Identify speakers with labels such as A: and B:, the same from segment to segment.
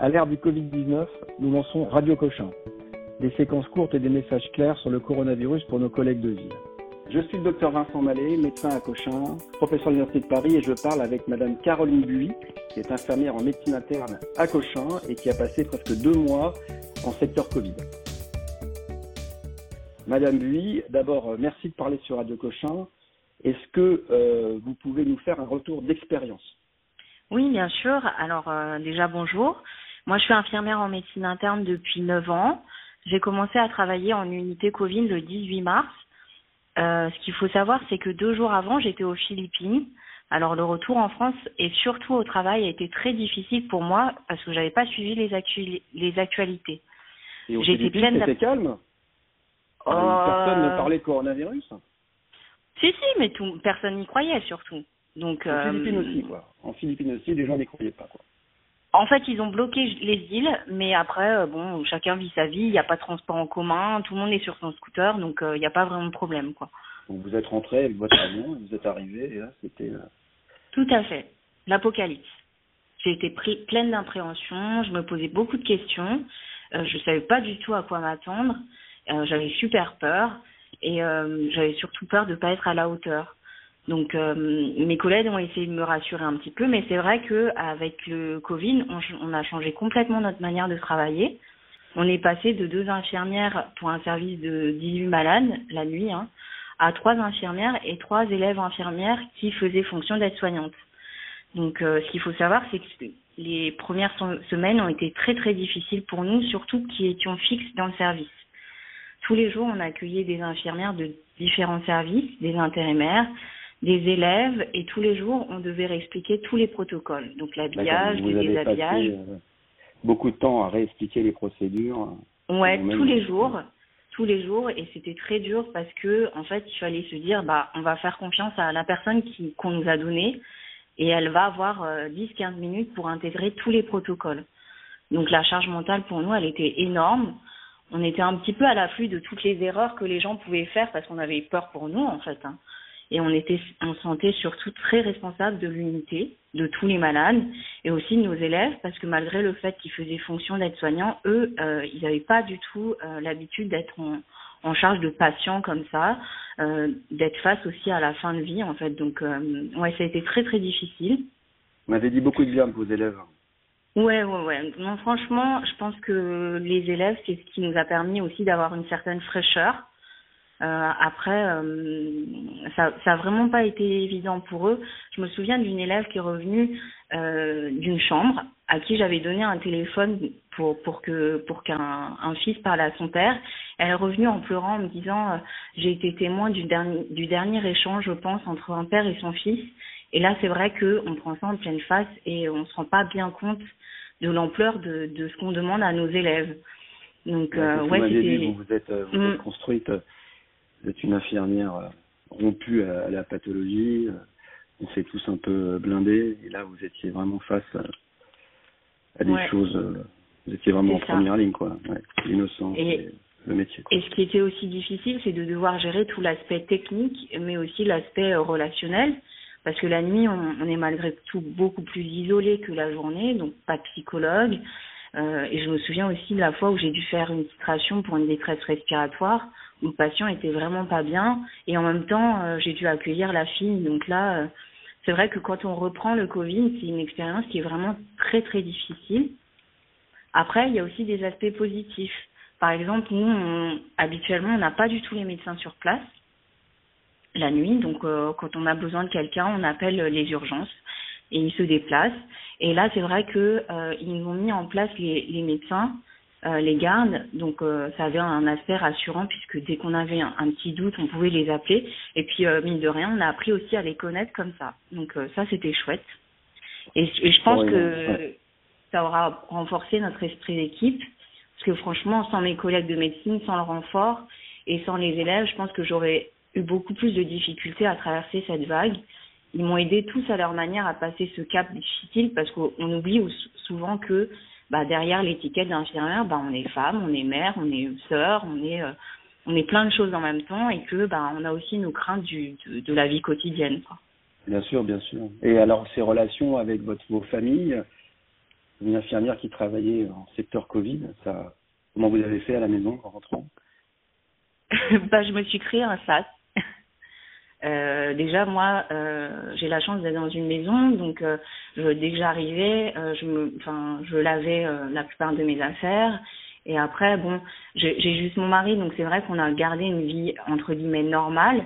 A: À l'ère du Covid-19, nous lançons Radio Cochin, des séquences courtes et des messages clairs sur le coronavirus pour nos collègues de ville. Je suis le docteur Vincent Mallet, médecin à Cochin, professeur de l'Université de Paris et je parle avec madame Caroline Buis, qui est infirmière en médecine interne à Cochin et qui a passé presque deux mois en secteur Covid. Madame Buis, d'abord, euh, merci de parler sur Radio Cochin. Est-ce que euh, vous pouvez nous faire un retour d'expérience?
B: Oui, bien sûr. Alors euh, déjà, bonjour. Moi, je suis infirmière en médecine interne depuis 9 ans. J'ai commencé à travailler en unité Covid le 18 mars. Euh, ce qu'il faut savoir, c'est que deux jours avant, j'étais aux Philippines. Alors le retour en France et surtout au travail a été très difficile pour moi parce que j'avais pas suivi les, actu les actualités.
A: Et aux Philippines, c'était calme?
B: Euh...
A: Personne ne parlait de coronavirus?
B: Si, si, mais tout, personne n'y croyait surtout. Donc,
A: en
B: euh...
A: Philippines aussi, quoi. En Philippines aussi, les gens n'y croyaient pas, quoi.
B: En fait, ils ont bloqué les îles, mais après, euh, bon, chacun vit sa vie. Il n'y a pas de transport en commun, tout le monde est sur son scooter, donc euh, il n'y a pas vraiment de problème, quoi.
A: Donc vous êtes rentré avec votre avion, vous êtes arrivé, et là, c'était. Euh...
B: Tout à fait, l'apocalypse. J'ai été pris, pleine d'impréhension, je me posais beaucoup de questions, euh, je savais pas du tout à quoi m'attendre, euh, j'avais super peur, et j'avais surtout peur de pas être à la hauteur. Donc euh, mes collègues ont essayé de me rassurer un petit peu, mais c'est vrai que avec le Covid, on, on, a changé complètement notre manière de travailler. On est passé de deux infirmières pour un service de 18 malades la nuit, hein, à trois infirmières et trois élèves infirmières qui faisaient fonction d'aide-soignante. Donc euh, ce qu'il faut savoir, c'est que les premières semaines ont été très très difficiles pour nous, surtout qui étions fixes dans le service. Tous les jours, on accueillait des infirmières de différents services, des intérimaires, des élèves et tous les jours on devait réexpliquer tous les protocoles, donc l'habillage,
A: les
B: déshabillages.
A: Euh, beaucoup de temps à réexpliquer les procédures.
B: Ouais, tous les jours, tous les jours et c'était très dur parce que en fait il fallait se dire bah on va faire confiance à la personne qui qu'on nous a donné et elle va avoir euh, 10-15 minutes pour intégrer tous les protocoles. Donc la charge mentale pour nous elle était énorme. On était un petit peu à l'afflux de toutes les erreurs que les gens pouvaient faire parce qu'on avait peur pour nous en fait. Hein et on était on se sentait surtout très responsable de l'unité de tous les malades et aussi de nos élèves parce que malgré le fait qu'ils faisaient fonction d'aide-soignants eux euh, ils n'avaient pas du tout euh, l'habitude d'être en, en charge de patients comme ça euh, d'être face aussi à la fin de vie en fait donc ouais ça a été très très difficile
A: vous m'avez dit beaucoup de bien de vos élèves
B: Ouais, ouais, ouais. Non, franchement, je pense que les élèves, c'est ce qui nous a permis aussi d'avoir une certaine fraîcheur. Euh, après, euh, ça, ça a vraiment pas été évident pour eux. Je me souviens d'une élève qui est revenue euh, d'une chambre à qui j'avais donné un téléphone pour pour que pour qu'un un fils parle à son père. Elle est revenue en pleurant en me disant j'ai été témoin du dernier du dernier échange, je pense, entre un père et son fils. Et là, c'est vrai que on prend ça en pleine face et on se rend pas bien compte de l'ampleur de de ce qu'on demande à nos élèves. Donc ouais,
A: c'était. Vous, vous êtes vous êtes construite vous êtes une infirmière rompue à la pathologie, on s'est tous un peu blindés, et là vous étiez vraiment face à, à des
B: ouais.
A: choses, vous étiez vraiment en première ligne, quoi, ouais, l'innocence,
B: Et-
A: et le métier.
B: Et ce qui était aussi difficile, c'est de devoir gérer tout l'aspect technique, mais aussi l'aspect euh, relationnel, parce que la nuit, on, on est malgré tout beaucoup plus isolé que la journée, donc pas de psychologue. Euh, et je me souviens aussi de la fois où j'ai dû faire une titration pour une détresse respiratoire, où le patient était vraiment pas bien, et en même temps, euh, j'ai dû accueillir la fille. Donc là, euh, c'est vrai que quand on reprend le Covid, c'est une expérience qui est vraiment très très difficile. Après, il y a aussi des aspects positifs. Par exemple, nous, habituellement, on n'a pas du tout les médecins sur place la nuit. Donc, quand on a besoin de quelqu'un, on appelle les urgences et ils se déplacent. Et là, c'est vrai que euh, ils ont mis en place les, les médecins, euh, les gardes. Donc, euh, ça avait un aspect rassurant puisque dès qu'on avait un, un, petit doute, on pouvait les appeler. Et puis, euh, mine de rien, on a appris aussi à les connaître comme ça. Donc, ça, c'était chouette. Et, et, je pense
A: Ouais,
B: que
A: ouais.
B: ça aura renforcé notre esprit d'équipe. Parce que franchement, sans mes collègues de médecine, sans le renfort et sans les élèves, je pense que j'aurais eu beaucoup plus de difficultés à traverser cette vague. Ils m'ont aidé tous à leur manière à passer ce cap difficile parce qu'on oublie souvent que bah, derrière l'étiquette d'infirmière, bah, on est femme, on est mère, on est sœur, on est euh, on est plein de choses en même temps et que bah, on a aussi nos craintes du, de, de la vie quotidienne. Quoi.
A: Bien sûr, bien sûr. Et alors ces relations avec votre, vos familles, une infirmière qui travaillait en secteur Covid. Ça, comment vous avez fait à la maison en rentrant?
B: Bah, je me suis créé un sas. Euh, déjà, moi, euh, j'ai la chance d'être dans une maison, donc euh, je, dès que j'arrivais, je me, lavais la plupart de mes affaires. Et après, bon, j'ai juste mon mari, donc c'est vrai qu'on a gardé une vie entre guillemets normale.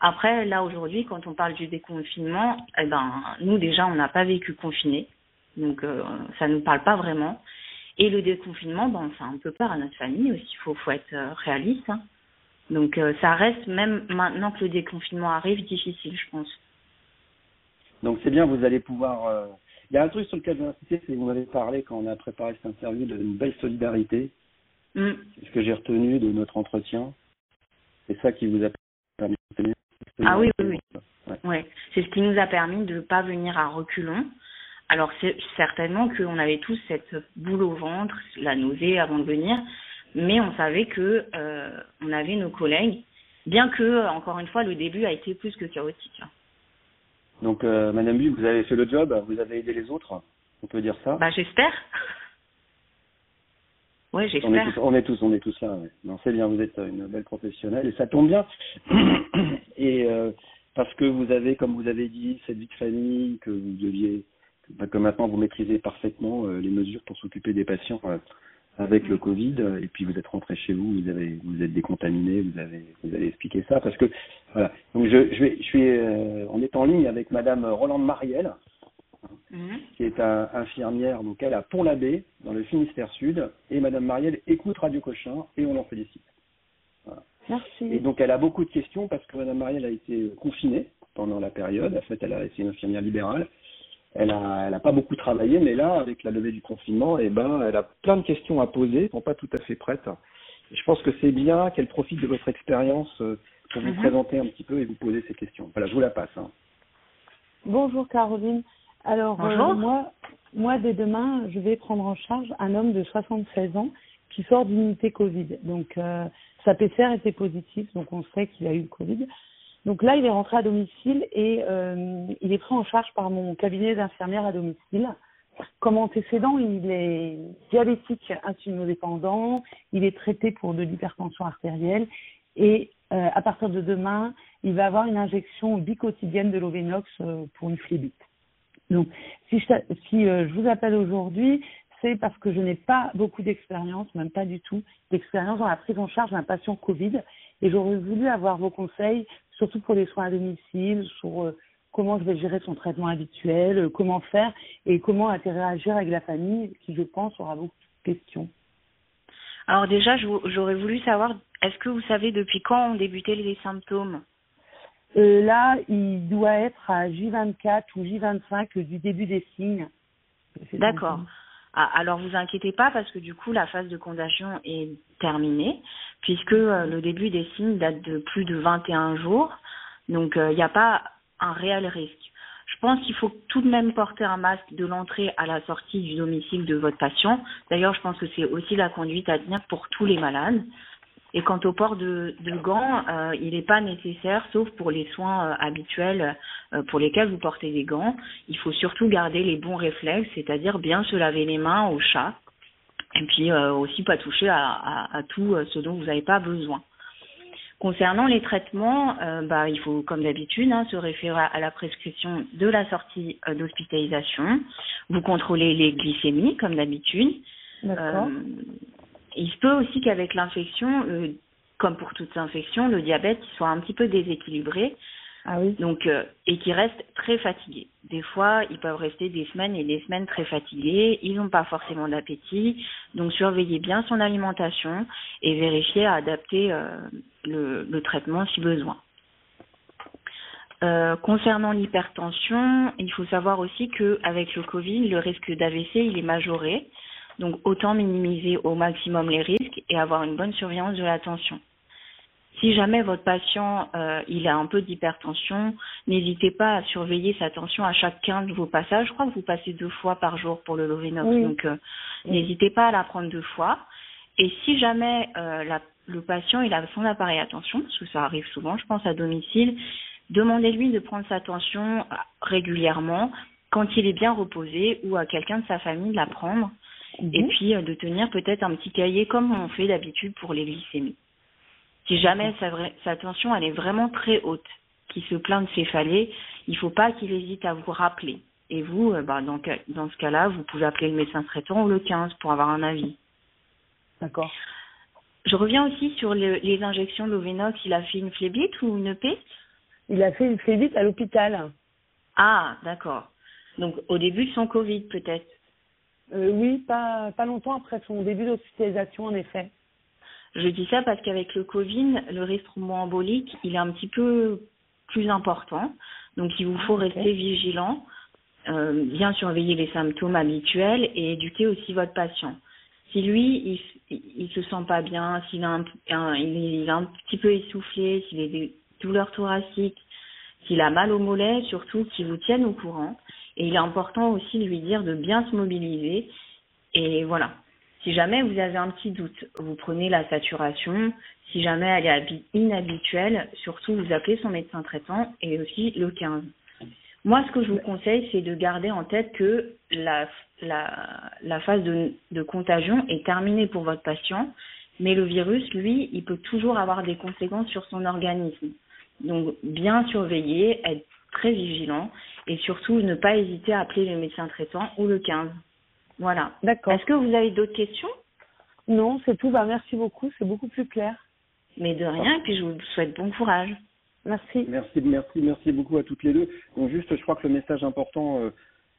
B: Après, là aujourd'hui, quand on parle du déconfinement, eh ben, nous déjà, on n'a pas vécu confiné, donc ça nous parle pas vraiment. Et le déconfinement, ben, on fait un peu peur à notre famille aussi. Il faut, être réaliste. Hein. Donc euh, ça reste même maintenant que le déconfinement arrive difficile, je pense.
A: Donc c'est bien, vous allez pouvoir. Il y a un truc sur lequel je vais insister, c'est que vous m'avez parlé quand on a préparé cette interview d'une belle solidarité. Mm. C'est ce que j'ai retenu de notre entretien. C'est ça qui vous a permis de tenir
B: ah oui, oui, oui. Ouais. C'est ce qui nous a permis de ne pas venir à reculons. Alors c'est certainement qu'on avait tous cette boule au ventre, la nausée avant de venir, mais on savait que euh, on avait nos collègues, bien que encore une fois le début a été plus que chaotique.
A: Donc euh, Madame Bu, vous avez fait le job, vous avez aidé les autres, on peut dire ça?
B: Bah j'espère. Oui, j'espère.
A: On est tous, on est tous, là. Non, c'est bien, vous êtes une belle professionnelle et ça tombe bien. et euh, parce que vous avez, comme vous avez dit, cette vie de famille que vous deviez, que, que maintenant vous maîtrisez parfaitement euh, les mesures pour s'occuper des patients euh, avec le Covid. Et puis vous êtes rentré chez vous, vous avez, vous êtes décontaminé, vous avez, vous allez expliquer ça parce que voilà. Donc je, je vais, je suis, on est en ligne avec Madame Rolande Marielle. Mhm. qui est un, infirmière, donc elle à Pont-l'Abbé, dans le Finistère Sud, et Madame Marielle écoute Radio Cochin, et on l'en félicite.
C: Merci.
A: Et donc elle a beaucoup de questions parce que Madame Marielle a été confinée pendant la période. En fait, elle a été une infirmière libérale. Elle a, elle a pas beaucoup travaillé, mais là, avec la levée du confinement, eh ben, elle a plein de questions à poser, elles sont pas tout à fait prêtes. Et je pense que c'est bien qu'elle profite de votre expérience euh, pour vous mhm. présenter un petit peu et vous poser ces questions. Voilà, je vous la passe. Hein.
C: Bonjour Caroline. Alors, euh, moi, moi, dès demain, je vais prendre en charge un homme de 76 ans qui sort d'unité Covid. Donc, euh, sa PCR était positive, donc on sait qu'il a eu le Covid. Donc là, il est rentré à domicile et euh, il est pris en charge par mon cabinet d'infirmière à domicile. Comme antécédent, il est diabétique insulinodépendant, il est traité pour de l'hypertension artérielle et euh, à partir de demain, il va avoir une injection bicotidienne de l'Ovenox euh, pour une phlébite. Donc, si je, vous appelle aujourd'hui, c'est parce que je n'ai pas beaucoup d'expérience, même pas du tout, d'expérience dans la prise en charge d'un patient Covid. Et j'aurais voulu avoir vos conseils, surtout pour les soins à domicile, sur euh, comment je vais gérer son traitement habituel, euh, comment faire et comment interagir avec la famille, qui, je pense, aura beaucoup de questions.
B: Alors déjà, j'aurais voulu savoir, est-ce que vous savez depuis quand ont débuté les symptômes?
C: Euh, là, il doit être à J24 ou J25 du début des signes.
B: D'accord. Ah, alors vous inquiétez pas parce que du coup la phase de condamnation est terminée puisque euh, le début des signes date de plus de 21 jours. Donc il euh, n'y a pas un réel risque. Je pense qu'il faut tout de même porter un masque de l'entrée à la sortie du domicile de votre patient. D'ailleurs, je pense que c'est aussi la conduite à tenir pour tous les malades. Et quant au port de, de gants, euh, il n'est pas nécessaire, sauf pour les soins euh, habituels euh, pour lesquels vous portez des gants. Il faut surtout garder les bons réflexes, c'est-à-dire bien se laver les mains au chat, et puis aussi pas toucher à, à, à, tout ce dont vous n'avez pas besoin. Concernant les traitements, bah, il faut, comme d'habitude, hein, se référer à la prescription de la sortie d'hospitalisation. Vous contrôlez les glycémies, comme d'habitude. Il se peut aussi qu'avec l'infection, euh, comme pour toute infection, le diabète soit un petit peu déséquilibré.
C: Ah oui.
B: Donc, euh, et qui reste très fatigué. Des fois, ils peuvent rester des semaines et des semaines très fatigués. Ils n'ont pas forcément d'appétit. Donc, surveillez bien son alimentation et vérifiez à adapter euh, le, le, traitement si besoin. Euh, concernant l'hypertension, il faut savoir aussi que avec le Covid, le risque d'AVC il est majoré. Donc autant minimiser au maximum les risques et avoir une bonne surveillance de la tension. Si jamais votre patient euh, il a un peu d'hypertension, n'hésitez pas à surveiller sa tension à chacun de vos passages. Je crois que vous passez deux fois par jour pour le Lovenox, donc euh, n'hésitez pas à la prendre deux fois. Et si jamais euh, la, le patient il a son appareil à tension, parce que ça arrive souvent, je pense à domicile, demandez-lui de prendre sa tension régulièrement quand il est bien reposé ou à quelqu'un de sa famille de la prendre. Et mhm. puis de tenir peut-être un petit cahier comme on fait d'habitude pour les glycémies. Si jamais sa, sa tension elle est vraiment très haute, qui se plaint de céphalée, il ne faut pas qu'il hésite à vous rappeler. Et vous, euh, bah, dans, dans ce cas-là, vous pouvez appeler le médecin traitant ou le 15 pour avoir un avis.
C: D'accord.
B: Je reviens aussi sur les injections Lovenox. Il a fait une phlébite ou une peste
C: Il a fait une phlébite à l'hôpital.
B: Ah, d'accord. Donc au début de son Covid peut-être
C: euh, Oui, pas, pas longtemps après son début d'hospitalisation en effet.
B: Je dis ça parce qu'avec le Covid, le risque thromboembolique, il est un petit peu plus important. Donc il vous faut rester vigilant, euh, bien surveiller les symptômes habituels et éduquer aussi votre patient. Si lui, il, il se sent pas bien, s'il a un, il est un petit peu essoufflé, s'il a des douleurs thoraciques, s'il a mal au mollet, surtout qu'il vous tienne au courant. Et il est important aussi de lui dire de bien se mobiliser. Et voilà. Si jamais vous avez un petit doute, vous prenez la saturation. Si jamais elle est inhabituelle, surtout vous appelez son médecin traitant et aussi le 15. Moi, ce que je vous conseille, c'est de garder en tête que la, phase de contagion est terminée pour votre patient, mais le virus, lui, il peut toujours avoir des conséquences sur son organisme. Donc, bien surveiller, être très vigilant et surtout ne pas hésiter à appeler le médecin traitant ou le 15. Voilà.
C: D'accord.
B: Est-ce que vous avez d'autres questions?
C: Non, c'est tout. Bah, merci beaucoup. C'est beaucoup plus clair.
B: Mais de rien. Et puis, je vous souhaite bon courage.
C: Merci.
A: Merci, merci, merci beaucoup à toutes les deux. Donc, juste, je crois que le message important, euh,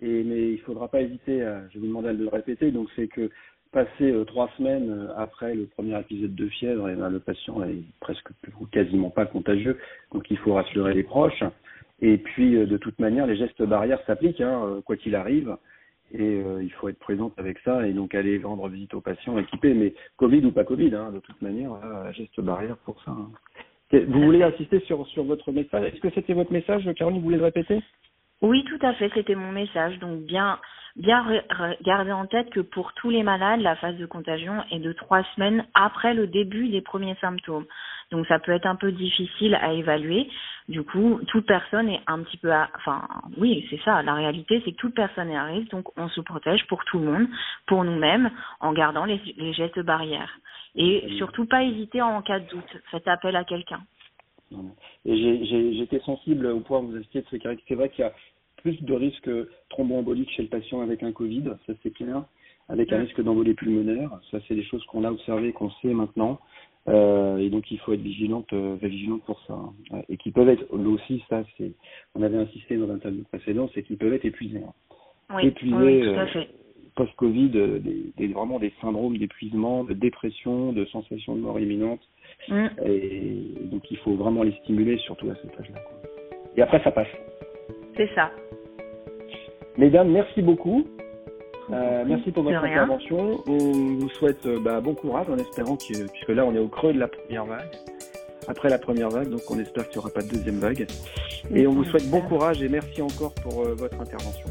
A: et, mais il faudra pas hésiter, à, je vais vous demander de le répéter, donc c'est que passer euh, trois semaines euh, après le premier épisode de fièvre, et ben, le patient est presque ou quasiment pas contagieux, donc il faut rassurer les proches. Et puis, de toute manière, les gestes barrières s'appliquent, hein, quoi qu'il arrive et euh, il faut être présente avec ça et donc aller rendre visite aux patients équipés, mais Covid ou pas Covid, hein, de toute manière, voilà, geste barrière pour ça. Hein. Vous voulez insister sur, sur votre message? Est-ce que c'était votre message, Caroline? Vous voulez le répéter?
B: Oui, tout à fait, c'était mon message. Donc bien, bien garder en tête que pour tous les malades, la phase de contagion est de trois semaines après le début des premiers symptômes. Donc ça peut être un peu difficile à évaluer. Du coup, toute personne est un petit peu, enfin, oui, c'est ça. La réalité, c'est que toute personne est à risque, donc on se protège pour tout le monde, pour nous-mêmes, en gardant les, gestes barrières. Et surtout, pas hésiter en cas de doute. Faites appel à quelqu'un.
A: Et j'étais sensible au point où vous avez de ce C'est vrai qu'il y a plus de risques thromboemboliques chez le patient avec un Covid, ça c'est clair, avec un risque d'embolie pulmonaire. Ça, c'est des choses qu'on a observées, qu'on sait maintenant. Euh, et donc il faut être vigilante, euh, vigilante pour ça. Hein. Et qui peuvent être, aussi, ça, c'est, on avait insisté dans l'interview précédente, c'est qu'ils peuvent être épuisés.
B: Hein. Oui, épuisés, euh,
A: post-Covid, euh, des, vraiment des syndromes d'épuisement, de dépression, de sensation de mort imminente. Mm. Et donc il faut vraiment les stimuler, surtout à cet âge-là. Et après, ça passe.
B: C'est ça.
A: Mesdames, merci beaucoup. Euh, merci pour votre intervention. On vous souhaite euh, bah, bon courage en espérant que, puisque là on est au creux de la première vague, après la première vague, donc on espère qu'il n'y aura pas de deuxième vague. Et on vous souhaite bon courage et merci encore pour euh, votre intervention.